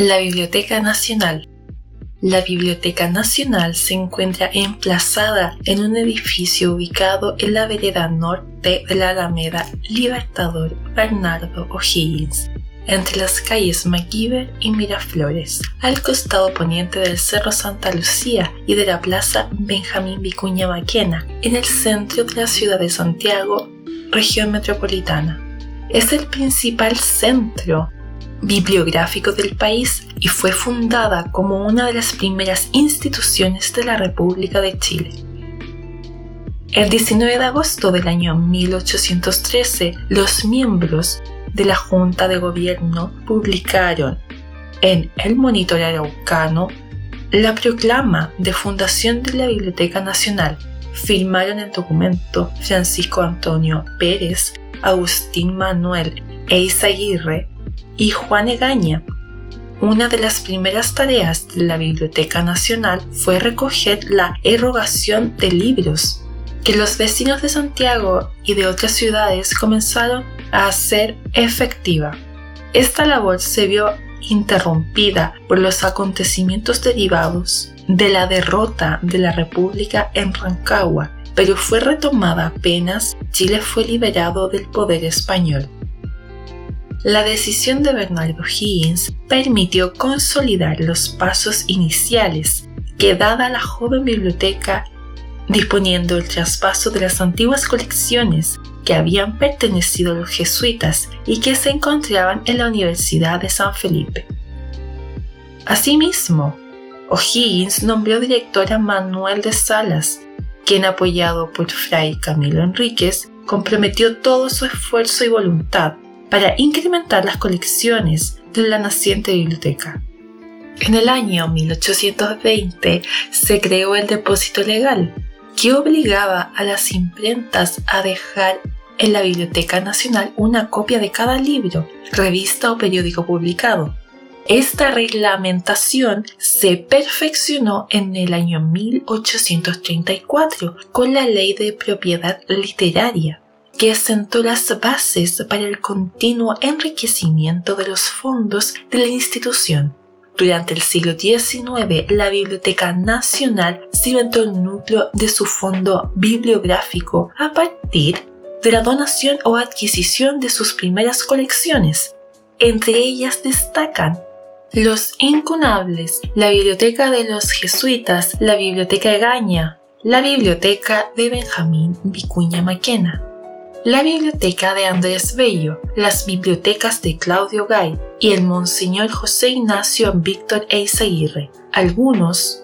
La Biblioteca Nacional. La Biblioteca Nacional se encuentra emplazada en un edificio ubicado en la vereda norte de la Alameda Libertador Bernardo O'Higgins, entre las calles MacGyver y Miraflores, al costado poniente del Cerro Santa Lucía y de la Plaza Benjamín Vicuña Maquena, en el centro de la ciudad de Santiago, región metropolitana. Es el principal centro bibliográfico del país y fue fundada como una de las primeras instituciones de la República de Chile. El 19 de agosto del año 1813, los miembros de la Junta de Gobierno publicaron en El Monitor Araucano la proclama de fundación de la Biblioteca Nacional. Firmaron el documento Francisco Antonio Pérez, Agustín Manuel e Isaguirre y Juan Egaña. Una de las primeras tareas de la Biblioteca Nacional fue recoger la erogación de libros que los vecinos de Santiago y de otras ciudades comenzaron a hacer efectiva. Esta labor se vio interrumpida por los acontecimientos derivados de la derrota de la República en Rancagua, pero fue retomada apenas Chile fue liberado del poder español. La decisión de Bernardo Higgins permitió consolidar los pasos iniciales que dada la joven biblioteca disponiendo el traspaso de las antiguas colecciones que habían pertenecido a los jesuitas y que se encontraban en la Universidad de San Felipe. Asimismo, O'Higgins nombró director a Manuel de Salas, quien apoyado por Fray Camilo Enríquez, comprometió todo su esfuerzo y voluntad para incrementar las colecciones de la naciente biblioteca. En el año 1820 se creó el depósito legal, que obligaba a las imprentas a dejar en la Biblioteca Nacional una copia de cada libro, revista o periódico publicado. Esta reglamentación se perfeccionó en el año 1834 con la Ley de Propiedad Literaria, que sentó las bases para el continuo enriquecimiento de los fondos de la institución. Durante el siglo XIX, la Biblioteca Nacional cimentó el núcleo de su fondo bibliográfico a partir de la donación o adquisición de sus primeras colecciones. Entre ellas destacan los incunables, la Biblioteca de los Jesuitas, la Biblioteca Egaña, la Biblioteca de Benjamín Vicuña Maquena, la biblioteca de Andrés Bello, las bibliotecas de Claudio Gay y el Monseñor José Ignacio Víctor Eizaguirre. Algunos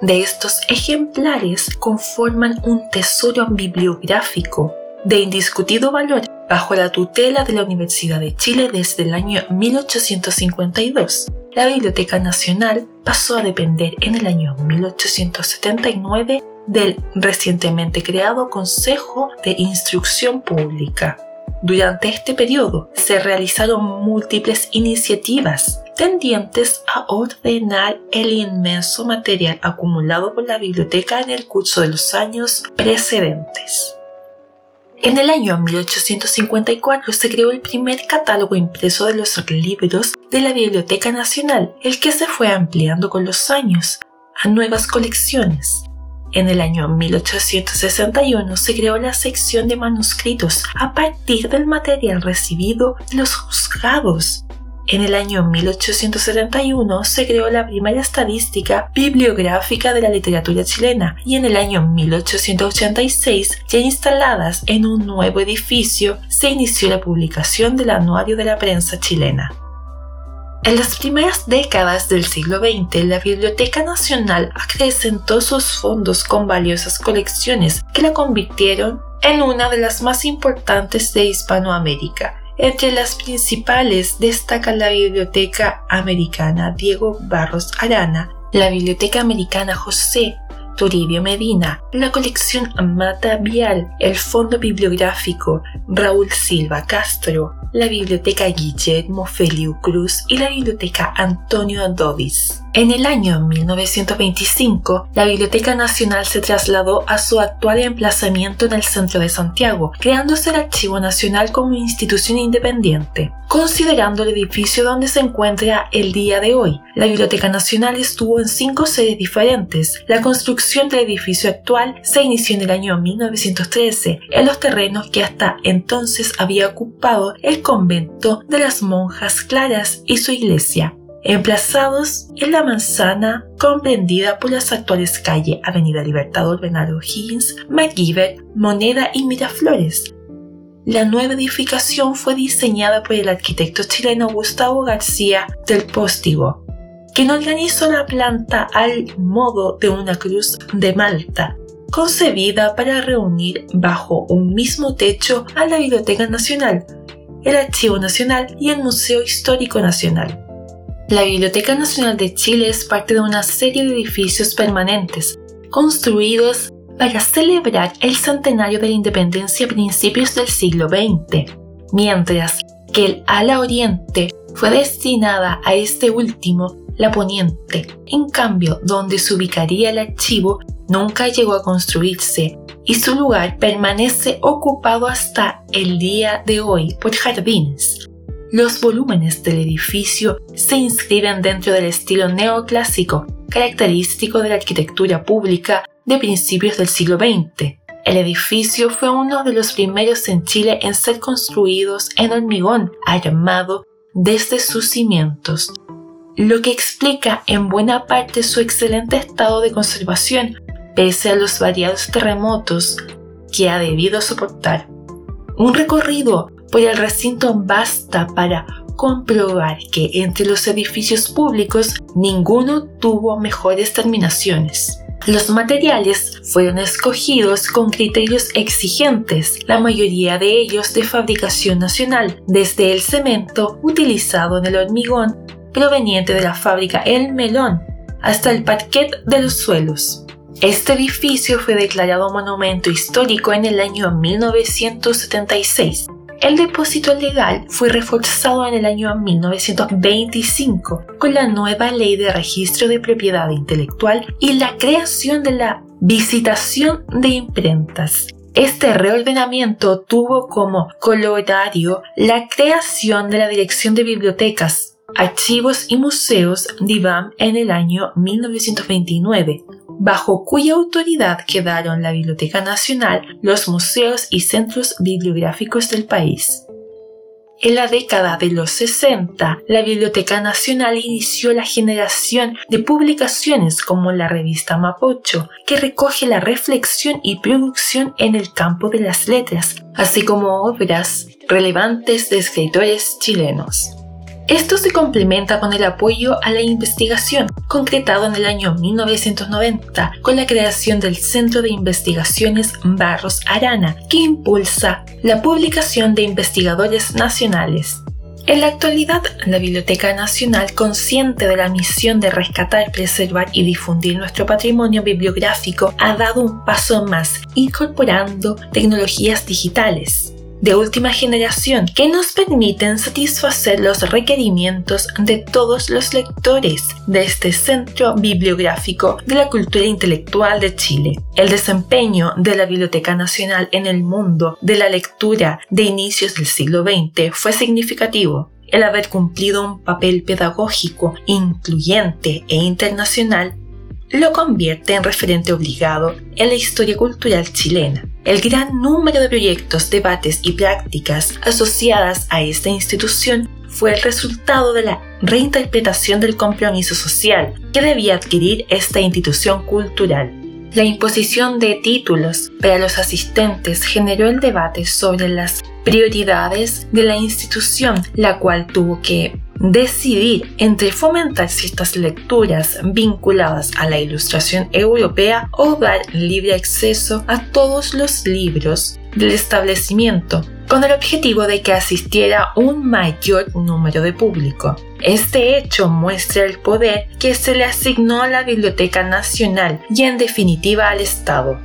de estos ejemplares conforman un tesoro bibliográfico de indiscutido valor bajo la tutela de la Universidad de Chile desde el año 1852. La Biblioteca Nacional pasó a depender en el año 1879 del recientemente creado Consejo de Instrucción Pública. Durante este periodo se realizaron múltiples iniciativas tendientes a ordenar el inmenso material acumulado por la biblioteca en el curso de los años precedentes. En el año 1854 se creó el primer catálogo impreso de los libros de la Biblioteca Nacional, el que se fue ampliando con los años a nuevas colecciones. En el año 1861 se creó la sección de manuscritos a partir del material recibido de los juzgados. En el año 1871 se creó la primera estadística bibliográfica de la literatura chilena y en el año 1886, ya instaladas en un nuevo edificio, se inició la publicación del Anuario de la Prensa Chilena. En las primeras décadas del siglo XX, la Biblioteca Nacional acrecentó sus fondos con valiosas colecciones que la convirtieron en una de las más importantes de Hispanoamérica. Entre las principales destaca la Biblioteca Americana Diego Barros Arana, la Biblioteca Americana José Toribio Medina, la colección Mata Vial, el Fondo Bibliográfico Raúl Silva Castro, la Biblioteca Guillermo Feliu Cruz y la Biblioteca Antonio Dodis. En el año 1925, la Biblioteca Nacional se trasladó a su actual emplazamiento en el centro de Santiago, creándose el Archivo Nacional como institución independiente. Considerando el edificio donde se encuentra el día de hoy, la Biblioteca Nacional estuvo en cinco sedes diferentes. La construcción del edificio actual se inició en el año 1913 en los terrenos que hasta entonces había ocupado el convento de las monjas claras y su iglesia emplazados en la manzana comprendida por las actuales calles Avenida Libertador Bernardo Higgins, MacGyver, Moneda y Miraflores. La nueva edificación fue diseñada por el arquitecto chileno Gustavo García del Póstigo, quien organizó la planta al modo de una cruz de Malta, concebida para reunir bajo un mismo techo a la Biblioteca Nacional, el Archivo Nacional y el Museo Histórico Nacional. La Biblioteca Nacional de Chile es parte de una serie de edificios permanentes construidos para celebrar el centenario de la independencia a principios del siglo XX, mientras que el ala oriente fue destinada a este último, la poniente. En cambio, donde se ubicaría el archivo nunca llegó a construirse y su lugar permanece ocupado hasta el día de hoy por jardines. Los volúmenes del edificio se inscriben dentro del estilo neoclásico, característico de la arquitectura pública de principios del siglo XX. El edificio fue uno de los primeros en Chile en ser construidos en hormigón armado desde sus cimientos, lo que explica en buena parte su excelente estado de conservación pese a los variados terremotos que ha debido soportar. Un recorrido por el recinto basta para comprobar que entre los edificios públicos ninguno tuvo mejores terminaciones. Los materiales fueron escogidos con criterios exigentes, la mayoría de ellos de fabricación nacional, desde el cemento utilizado en el hormigón proveniente de la fábrica El Melón hasta el parquet de los suelos. Este edificio fue declarado monumento histórico en el año 1976 el depósito legal fue reforzado en el año 1925 con la nueva ley de registro de propiedad intelectual y la creación de la visitación de imprentas. Este reordenamiento tuvo como colorario la creación de la Dirección de Bibliotecas, Archivos y Museos DIVAM en el año 1929, bajo cuya autoridad quedaron la Biblioteca Nacional, los museos y centros bibliográficos del país. En la década de los 60, la Biblioteca Nacional inició la generación de publicaciones como la revista Mapocho, que recoge la reflexión y producción en el campo de las letras, así como obras relevantes de escritores chilenos. Esto se complementa con el apoyo a la investigación, concretado en el año 1990 con la creación del Centro de Investigaciones Barros Arana, que impulsa la publicación de investigadores nacionales. En la actualidad, la Biblioteca Nacional, consciente de la misión de rescatar, preservar y difundir nuestro patrimonio bibliográfico, ha dado un paso más, incorporando tecnologías digitales de última generación que nos permiten satisfacer los requerimientos de todos los lectores de este centro bibliográfico de la cultura intelectual de Chile. El desempeño de la Biblioteca Nacional en el mundo de la lectura de inicios del siglo XX fue significativo el haber cumplido un papel pedagógico incluyente e internacional lo convierte en referente obligado en la historia cultural chilena. El gran número de proyectos, debates y prácticas asociadas a esta institución fue el resultado de la reinterpretación del compromiso social que debía adquirir esta institución cultural. La imposición de títulos para los asistentes generó el debate sobre las prioridades de la institución, la cual tuvo que decidir entre fomentar ciertas lecturas vinculadas a la ilustración europea o dar libre acceso a todos los libros del establecimiento, con el objetivo de que asistiera un mayor número de público. Este hecho muestra el poder que se le asignó a la Biblioteca Nacional y en definitiva al Estado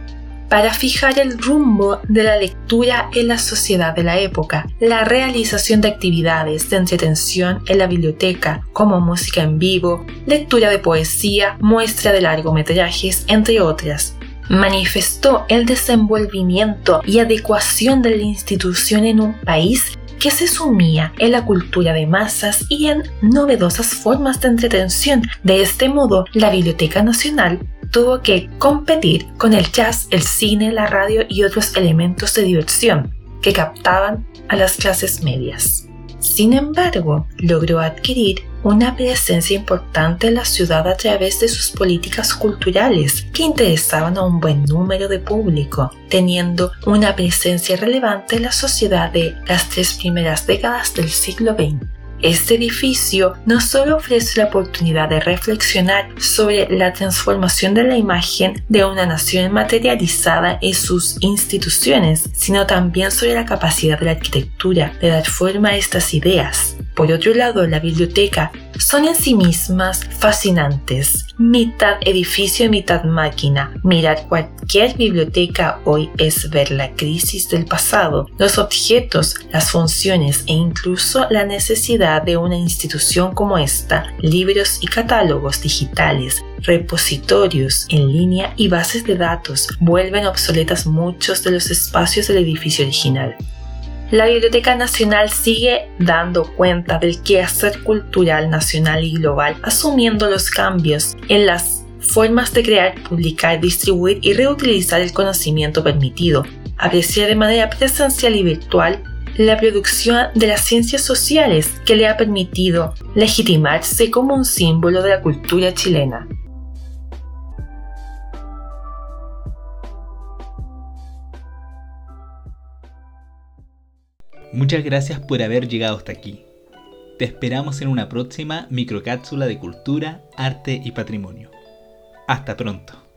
para fijar el rumbo de la lectura en la sociedad de la época, la realización de actividades de entretención en la biblioteca, como música en vivo, lectura de poesía, muestra de largometrajes, entre otras. Manifestó el desenvolvimiento y adecuación de la institución en un país que se sumía en la cultura de masas y en novedosas formas de entretención. De este modo, la Biblioteca Nacional tuvo que competir con el jazz, el cine, la radio y otros elementos de diversión que captaban a las clases medias. Sin embargo, logró adquirir una presencia importante en la ciudad a través de sus políticas culturales que interesaban a un buen número de público, teniendo una presencia relevante en la sociedad de las tres primeras décadas del siglo XX. Este edificio no solo ofrece la oportunidad de reflexionar sobre la transformación de la imagen de una nación materializada en sus instituciones, sino también sobre la capacidad de la arquitectura de dar forma a estas ideas. Por otro lado, la biblioteca son en sí mismas fascinantes, mitad edificio y mitad máquina. Mirar cualquier biblioteca hoy es ver la crisis del pasado, los objetos, las funciones e incluso la necesidad de una institución como esta, libros y catálogos digitales, repositorios en línea y bases de datos vuelven obsoletas muchos de los espacios del edificio original la Biblioteca Nacional sigue dando cuenta del quehacer cultural nacional y global, asumiendo los cambios en las formas de crear, publicar, distribuir y reutilizar el conocimiento permitido, apreciar de manera presencial y virtual la producción de las ciencias sociales que le ha permitido legitimarse como un símbolo de la cultura chilena. Muchas gracias por haber llegado hasta aquí. Te esperamos en una próxima microcápsula de cultura, arte y patrimonio. Hasta pronto.